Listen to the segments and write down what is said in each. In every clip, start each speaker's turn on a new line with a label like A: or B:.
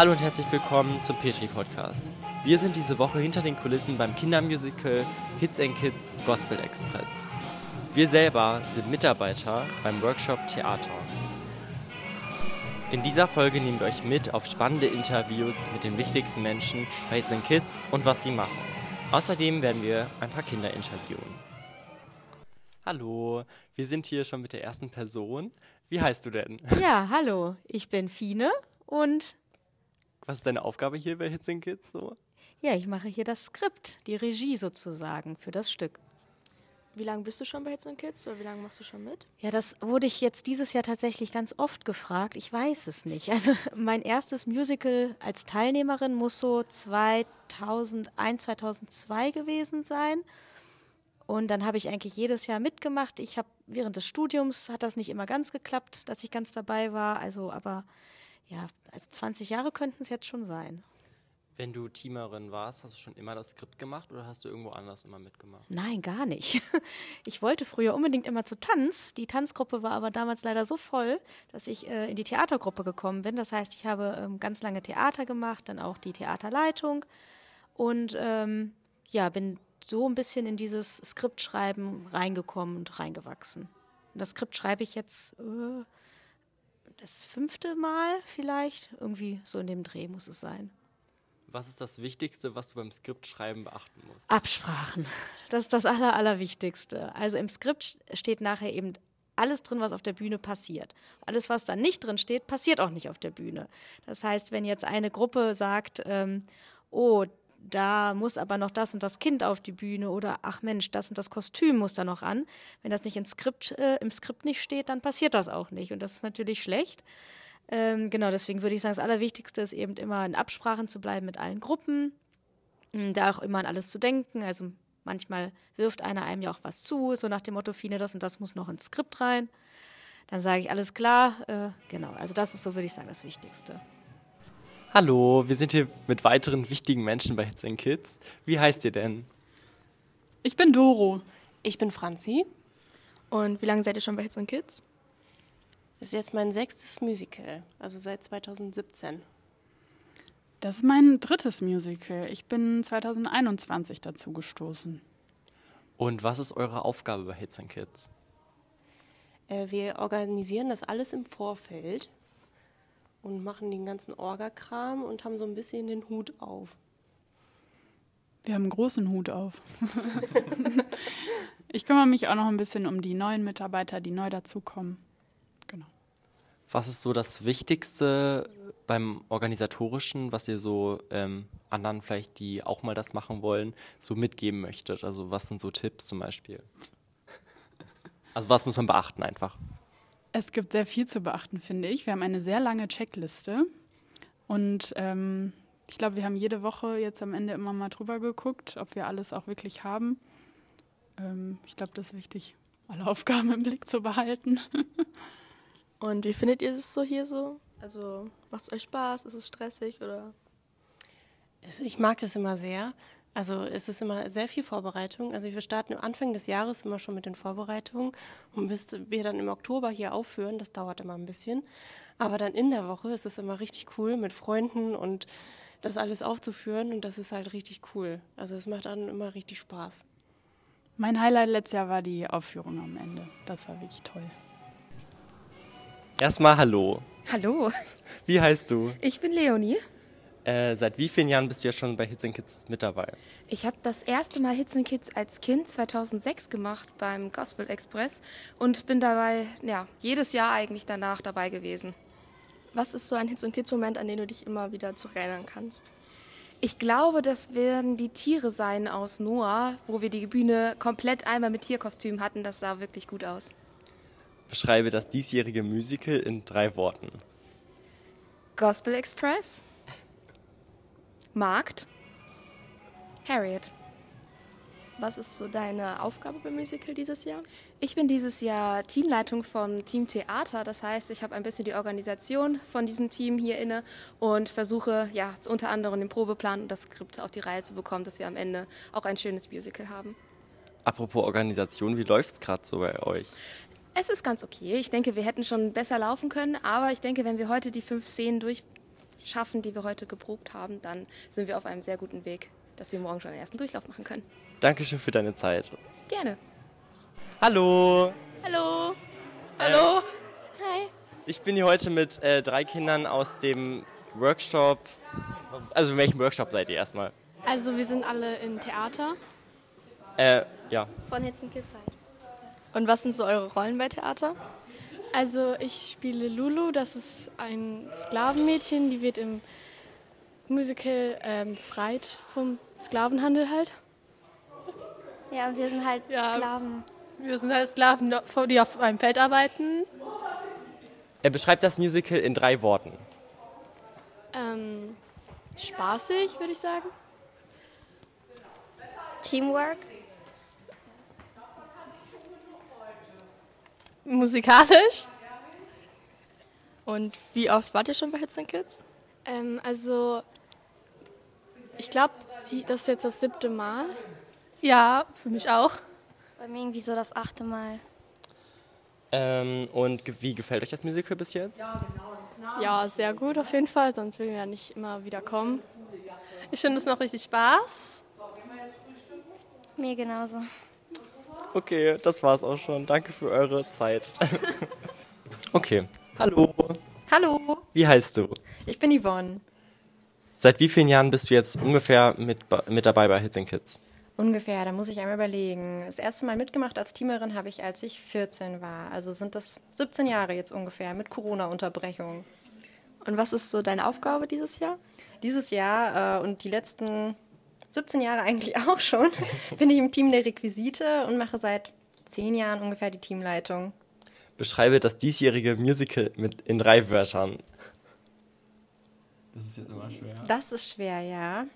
A: Hallo und herzlich willkommen zum Petri Podcast. Wir sind diese Woche hinter den Kulissen beim Kindermusical Hits and Kids Gospel Express. Wir selber sind Mitarbeiter beim Workshop Theater. In dieser Folge nehmen wir euch mit auf spannende Interviews mit den wichtigsten Menschen bei Hits and Kids und was sie machen. Außerdem werden wir ein paar Kinder interviewen. Hallo, wir sind hier schon mit der ersten Person. Wie heißt du denn?
B: Ja, hallo, ich bin Fine und.
A: Was ist deine Aufgabe hier bei Hits and Kids so?
B: Ja, ich mache hier das Skript, die Regie sozusagen für das Stück.
C: Wie lange bist du schon bei Hits and Kids oder wie lange machst du schon mit?
B: Ja, das wurde ich jetzt dieses Jahr tatsächlich ganz oft gefragt. Ich weiß es nicht. Also mein erstes Musical als Teilnehmerin muss so 2001, 2002 gewesen sein. Und dann habe ich eigentlich jedes Jahr mitgemacht. Ich habe während des Studiums hat das nicht immer ganz geklappt, dass ich ganz dabei war. Also, aber ja, also 20 Jahre könnten es jetzt schon sein.
A: Wenn du Teamerin warst, hast du schon immer das Skript gemacht oder hast du irgendwo anders immer mitgemacht?
B: Nein, gar nicht. Ich wollte früher unbedingt immer zu Tanz. Die Tanzgruppe war aber damals leider so voll, dass ich äh, in die Theatergruppe gekommen bin. Das heißt, ich habe ähm, ganz lange Theater gemacht, dann auch die Theaterleitung und ähm, ja, bin so ein bisschen in dieses Skriptschreiben reingekommen und reingewachsen. Und das Skript schreibe ich jetzt äh, das fünfte Mal vielleicht. Irgendwie so in dem Dreh muss es sein.
A: Was ist das Wichtigste, was du beim Skriptschreiben beachten musst?
B: Absprachen. Das ist das Aller, Allerwichtigste. Also im Skript steht nachher eben alles drin, was auf der Bühne passiert. Alles, was da nicht drin steht, passiert auch nicht auf der Bühne. Das heißt, wenn jetzt eine Gruppe sagt, ähm, oh, da muss aber noch das und das Kind auf die Bühne oder ach Mensch, das und das Kostüm muss da noch an. Wenn das nicht im Skript, äh, im Skript nicht steht, dann passiert das auch nicht. Und das ist natürlich schlecht. Ähm, genau, deswegen würde ich sagen, das Allerwichtigste ist eben immer in Absprachen zu bleiben mit allen Gruppen, hm, da auch immer an alles zu denken. Also manchmal wirft einer einem ja auch was zu, so nach dem Motto, Fine, das und das muss noch ins Skript rein. Dann sage ich alles klar. Äh, genau, also das ist so, würde ich sagen, das Wichtigste.
A: Hallo, wir sind hier mit weiteren wichtigen Menschen bei Hits and Kids. Wie heißt ihr denn?
D: Ich bin Doro.
E: Ich bin Franzi.
C: Und wie lange seid ihr schon bei Hits and Kids?
E: Das ist jetzt mein sechstes Musical, also seit 2017.
D: Das ist mein drittes Musical. Ich bin 2021 dazu gestoßen.
A: Und was ist eure Aufgabe bei Hits and Kids?
E: Äh, wir organisieren das alles im Vorfeld und machen den ganzen Orgakram und haben so ein bisschen den Hut auf.
D: Wir haben einen großen Hut auf. ich kümmere mich auch noch ein bisschen um die neuen Mitarbeiter, die neu dazukommen. Genau.
A: Was ist so das Wichtigste beim Organisatorischen, was ihr so ähm, anderen vielleicht, die auch mal das machen wollen, so mitgeben möchtet? Also was sind so Tipps zum Beispiel? Also was muss man beachten einfach?
D: Es gibt sehr viel zu beachten, finde ich. Wir haben eine sehr lange Checkliste und ähm, ich glaube, wir haben jede Woche jetzt am Ende immer mal drüber geguckt, ob wir alles auch wirklich haben. Ähm, ich glaube, das ist wichtig, alle Aufgaben im Blick zu behalten.
C: und wie findet ihr es so hier so? Also macht es euch Spaß? Ist es stressig oder?
E: Ich mag das immer sehr. Also es ist immer sehr viel Vorbereitung. Also wir starten am Anfang des Jahres immer schon mit den Vorbereitungen und bis wir dann im Oktober hier aufführen, das dauert immer ein bisschen. Aber dann in der Woche ist es immer richtig cool mit Freunden und das alles aufzuführen und das ist halt richtig cool. Also es macht dann immer richtig Spaß.
D: Mein Highlight letztes Jahr war die Aufführung am Ende. Das war wirklich toll.
A: Erstmal hallo.
F: Hallo.
A: Wie heißt du?
F: Ich bin Leonie.
A: Äh, seit wie vielen Jahren bist du ja schon bei Hits Kids mit dabei?
F: Ich habe das erste Mal Hits Kids als Kind 2006 gemacht beim Gospel Express und bin dabei ja, jedes Jahr eigentlich danach dabei gewesen.
C: Was ist so ein Hits Kids Moment, an den du dich immer wieder zurückerinnern kannst?
F: Ich glaube, das werden die Tiere sein aus Noah, wo wir die Bühne komplett einmal mit Tierkostüm hatten. Das sah wirklich gut aus.
A: Beschreibe das diesjährige Musical in drei Worten.
F: Gospel Express, Markt, Harriet.
C: Was ist so deine Aufgabe beim Musical dieses Jahr?
F: Ich bin dieses Jahr Teamleitung vom Team Theater. Das heißt, ich habe ein bisschen die Organisation von diesem Team hier inne und versuche ja unter anderem den Probeplan und das Skript auf die Reihe zu bekommen, dass wir am Ende auch ein schönes Musical haben.
A: Apropos Organisation, wie läuft es gerade so bei euch?
F: Es ist ganz okay. Ich denke, wir hätten schon besser laufen können, aber ich denke, wenn wir heute die fünf Szenen durch schaffen, die wir heute geprobt haben, dann sind wir auf einem sehr guten Weg, dass wir morgen schon den ersten Durchlauf machen können.
A: Dankeschön für deine Zeit.
F: Gerne.
A: Hallo.
C: Hallo.
A: Hallo.
F: Hi.
A: Ich bin hier heute mit äh, drei Kindern aus dem Workshop. Also in welchem Workshop seid ihr erstmal?
G: Also wir sind alle in Theater.
A: Äh, ja.
G: Von Hitzen Kids halt.
C: Und was sind so eure Rollen bei Theater?
G: Also ich spiele Lulu, das ist ein Sklavenmädchen, die wird im Musical ähm, befreit vom Sklavenhandel halt.
H: Ja, und wir sind halt
G: Ja.
H: Sklaven.
G: Wir sind halt Sklaven, die auf einem Feld arbeiten.
A: Er beschreibt das Musical in drei Worten.
G: Ähm, spaßig, würde ich sagen.
H: Teamwork.
G: Musikalisch.
C: Und wie oft wart ihr schon bei Hits and Kids?
G: Ähm, also ich glaube, das ist jetzt das siebte Mal. Ja, für mich auch.
H: Bei mir irgendwie so das achte Mal.
A: Ähm, und ge- wie gefällt euch das Musical bis jetzt?
G: Ja, sehr gut auf jeden Fall, sonst würden wir ja nicht immer wieder kommen. Ich finde, es macht richtig Spaß.
H: Mir genauso.
A: Okay, das war's auch schon. Danke für eure Zeit. okay. Hallo.
I: Hallo,
A: Wie heißt du?
I: ich bin Yvonne.
A: Seit wie vielen Jahren bist du jetzt ungefähr mit, mit dabei bei Hits and Kids?
I: Ungefähr, da muss ich einmal überlegen. Das erste Mal mitgemacht als Teamerin habe ich, als ich 14 war. Also sind das 17 Jahre jetzt ungefähr mit Corona-Unterbrechung.
C: Und was ist so deine Aufgabe dieses Jahr?
I: Dieses Jahr äh, und die letzten 17 Jahre eigentlich auch schon bin ich im Team der Requisite und mache seit 10 Jahren ungefähr die Teamleitung.
A: Beschreibe das diesjährige Musical mit in drei Wörtern. Das ist jetzt immer schwer.
I: Das ist schwer, ja.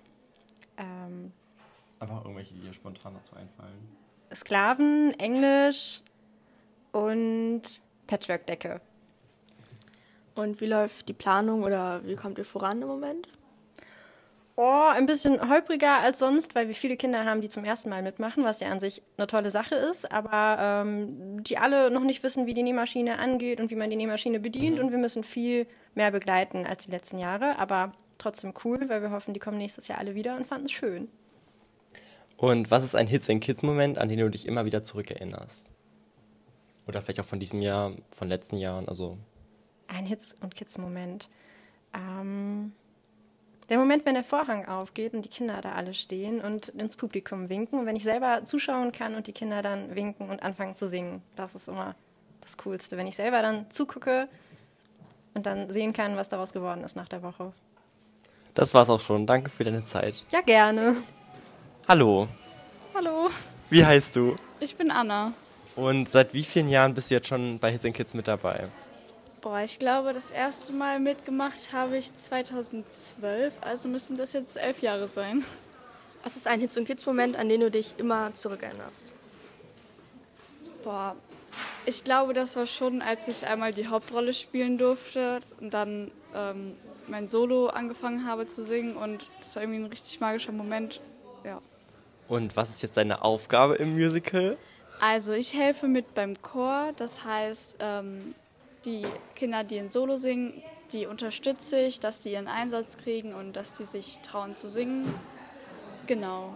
I: Ähm,
A: Einfach irgendwelche, die dir spontan dazu einfallen.
I: Sklaven, Englisch und Patchwork-Decke.
C: Und wie läuft die Planung oder wie kommt ihr voran im Moment?
I: Oh, ein bisschen holpriger als sonst, weil wir viele Kinder haben, die zum ersten Mal mitmachen, was ja an sich eine tolle Sache ist, aber ähm, die alle noch nicht wissen, wie die Nähmaschine angeht und wie man die Nähmaschine bedient und wir müssen viel mehr begleiten als die letzten Jahre, aber trotzdem cool, weil wir hoffen, die kommen nächstes Jahr alle wieder und fanden es schön.
A: Und was ist ein Hits and Kids Moment, an den du dich immer wieder zurückerinnerst? Oder vielleicht auch von diesem Jahr, von letzten Jahren, also
I: Ein Hits- und Kids-Moment. Ähm, der Moment, wenn der Vorhang aufgeht und die Kinder da alle stehen und ins Publikum winken. Und wenn ich selber zuschauen kann und die Kinder dann winken und anfangen zu singen. Das ist immer das Coolste. Wenn ich selber dann zugucke und dann sehen kann, was daraus geworden ist nach der Woche.
A: das war's auch schon. Danke für deine Zeit.
I: Ja, gerne.
A: Hallo,
D: Hallo,
A: wie heißt du?
D: ich bin Anna.
A: Und seit wie vielen Jahren bist du jetzt schon bei Hits and Kids mit dabei?
G: Boah, ich glaube, das erste Mal mitgemacht habe ich 2012, also müssen das jetzt elf Jahre sein.
C: Was ist ein Hits und Kids Moment, an den du dich immer zurückerinnerst?
G: Boah, ich glaube, das war schon, als ich einmal die Hauptrolle spielen durfte und dann ähm, mein Solo angefangen habe zu singen und das war irgendwie ein richtig magischer Moment. Ja.
A: Und was ist jetzt deine Aufgabe im Musical?
G: Also ich helfe mit beim Chor, das heißt, ähm, die Kinder, die in Solo singen, die unterstütze ich, dass sie ihren Einsatz kriegen und dass die sich trauen zu singen. Genau.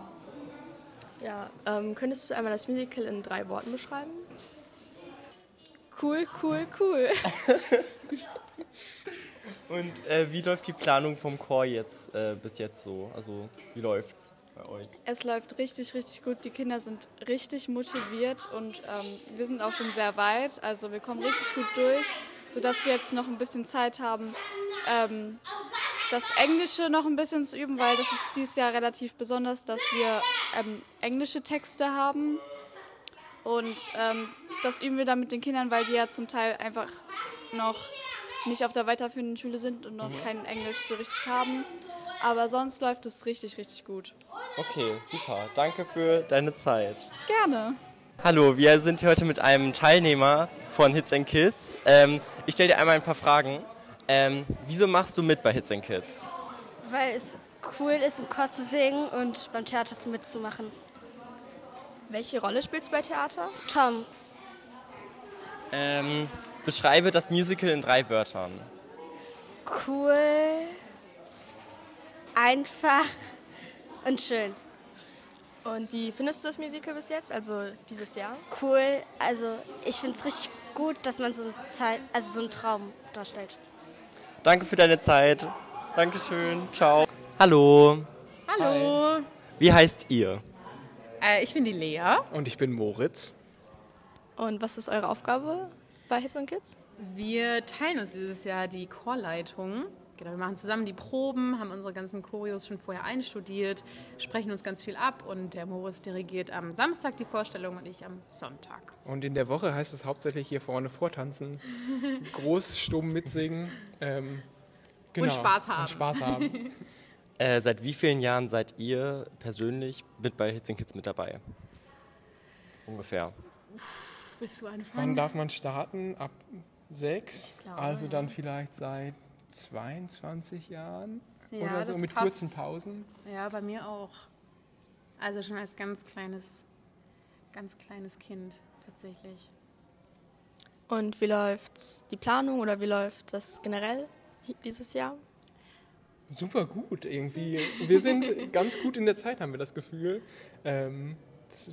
C: Ja, ähm, könntest du einmal das Musical in drei Worten beschreiben?
G: Cool, cool, cool.
A: Und äh, wie läuft die Planung vom Chor jetzt äh, bis jetzt so? Also wie läuft's bei euch?
G: Es läuft richtig, richtig gut. Die Kinder sind richtig motiviert und ähm, wir sind auch schon sehr weit. Also wir kommen richtig gut durch, sodass wir jetzt noch ein bisschen Zeit haben, ähm, das Englische noch ein bisschen zu üben, weil das ist dieses Jahr relativ besonders, dass wir ähm, englische Texte haben. Und ähm, das üben wir dann mit den Kindern, weil die ja zum Teil einfach noch nicht auf der weiterführenden Schule sind und noch kein Englisch so richtig haben. Aber sonst läuft es richtig, richtig gut.
A: Okay, super. Danke für deine Zeit.
G: Gerne.
A: Hallo, wir sind hier heute mit einem Teilnehmer von Hits and Kids. Ähm, ich stelle dir einmal ein paar Fragen. Ähm, wieso machst du mit bei Hits and Kids?
H: Weil es cool ist, im Chor zu singen und beim Theater mitzumachen.
C: Welche Rolle spielst du bei Theater?
H: Tom,
A: Ähm, beschreibe das Musical in drei Wörtern.
H: cool, einfach und schön.
C: Und wie findest du das Musical bis jetzt, also dieses Jahr?
H: Cool. Also ich finde es richtig gut, dass man so, eine Zeit, also so einen Traum darstellt.
A: Danke für deine Zeit. Dankeschön. Ciao. Hallo.
J: Hallo.
A: Wie heißt ihr?
J: Äh, ich bin die Lea.
K: Und ich bin Moritz.
C: Und was ist eure Aufgabe bei Hits und Kids?
J: Wir teilen uns dieses Jahr die Chorleitung. Genau, wir machen zusammen die Proben, haben unsere ganzen Choreos schon vorher einstudiert, sprechen uns ganz viel ab und der Moritz dirigiert am Samstag die Vorstellung und ich am Sonntag.
K: Und in der Woche heißt es hauptsächlich hier vorne vortanzen, groß, stumm mitsingen. Ähm, genau.
J: Und Spaß haben.
K: Und Spaß haben.
A: Äh, seit wie vielen Jahren seid ihr persönlich mit bei Hits Kids mit dabei? Ungefähr.
J: Willst du anfangen?
K: Wann darf man starten? Ab sechs?
J: glaube,
K: also
J: ja.
K: dann vielleicht seit 22 Jahren
J: Ja,
K: oder so
J: das
K: mit
J: passt.
K: kurzen Pausen.
J: Ja, bei mir auch. Also schon als ganz kleines, ganz kleines Kind tatsächlich.
C: Und wie läuft die Planung oder wie läuft das generell dieses Jahr?
K: Super gut irgendwie. Wir sind ganz gut in der Zeit, haben wir das Gefühl. Ähm, es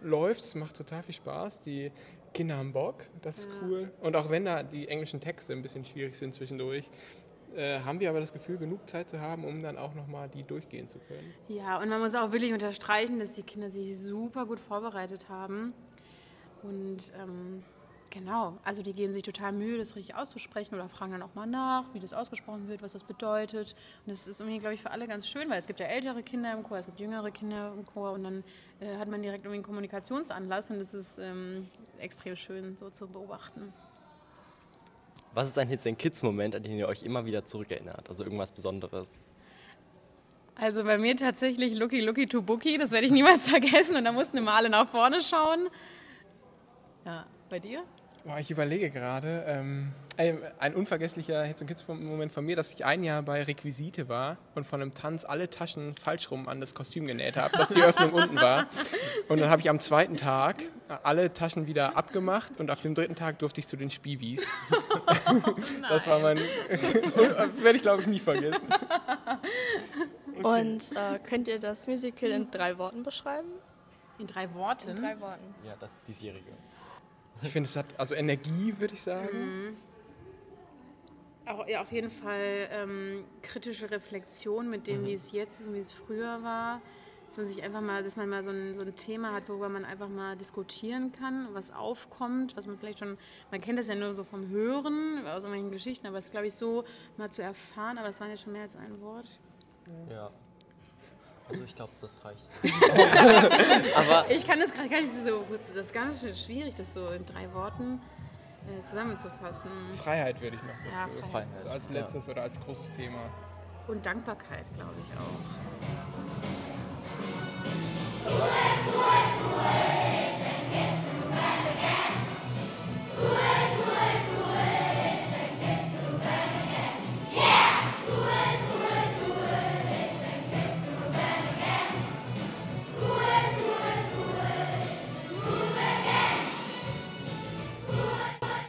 K: läuft, es macht total viel Spaß. Die Kinder haben Bock, das ist cool. Und auch wenn da die englischen Texte ein bisschen schwierig sind zwischendurch, äh, haben wir aber das Gefühl, genug Zeit zu haben, um dann auch nochmal die durchgehen zu können.
J: Ja, und man muss auch wirklich unterstreichen, dass die Kinder sich super gut vorbereitet haben. Und ähm, genau, also die geben sich total Mühe, das richtig auszusprechen oder fragen dann auch mal nach, wie das ausgesprochen wird, was das bedeutet. Und das ist irgendwie, glaube ich, für alle ganz schön, weil es gibt ja ältere Kinder im Chor, es gibt jüngere Kinder im Chor und dann äh, hat man direkt irgendwie einen Kommunikationsanlass und das ist ähm, extrem schön so zu beobachten.
A: Was ist ein Hits Kids Moment, an den ihr euch immer wieder zurückerinnert? Also irgendwas Besonderes?
J: Also bei mir tatsächlich Lucky Lucky to Bookie, das werde ich niemals vergessen und da mussten immer alle nach vorne schauen. Ja, bei dir?
K: Boah, ich überlege gerade, ähm, ein, unvergesslicher Hits Kids Moment von mir, dass ich ein Jahr bei Requisite war und von einem Tanz alle Taschen falsch rum an das Kostüm genäht habe, dass die Öffnung unten war. Und dann habe ich am zweiten Tag alle Taschen wieder abgemacht und ab dem dritten Tag durfte ich zu den Spivis. das war mein, werde ich glaube ich nie vergessen.
C: Und äh, könnt ihr das Musical in drei Worten beschreiben?
J: In drei Worten?
C: In drei Worten.
A: Ja, das diesjährige.
K: Ich finde, es hat also Energie, würde ich sagen.
J: Mhm. Auch, ja, auf jeden Fall ähm, kritische Reflexion mit dem,
K: Mhm.
J: wie es jetzt ist und wie es früher war. Dass man sich einfach mal, dass man mal so ein, so ein Thema hat, worüber man einfach mal diskutieren kann, was aufkommt, was man vielleicht schon, man kennt das ja nur so vom Hören, aus irgendwelchen Geschichten, aber es ist, glaube ich, so mal zu erfahren, aber das waren ja schon mehr als ein Wort.
A: Ja. Also ich glaube, das reicht.
J: aber ich kann das gerade gar nicht so gut, das ist ganz schön schwierig, das so in drei Worten äh, zusammenzufassen.
K: Freiheit würde ich noch
J: Ja,
K: dazu.
J: Freiheit.
K: So als letztes oder als großes Thema.
J: Und Dankbarkeit, glaube ich auch.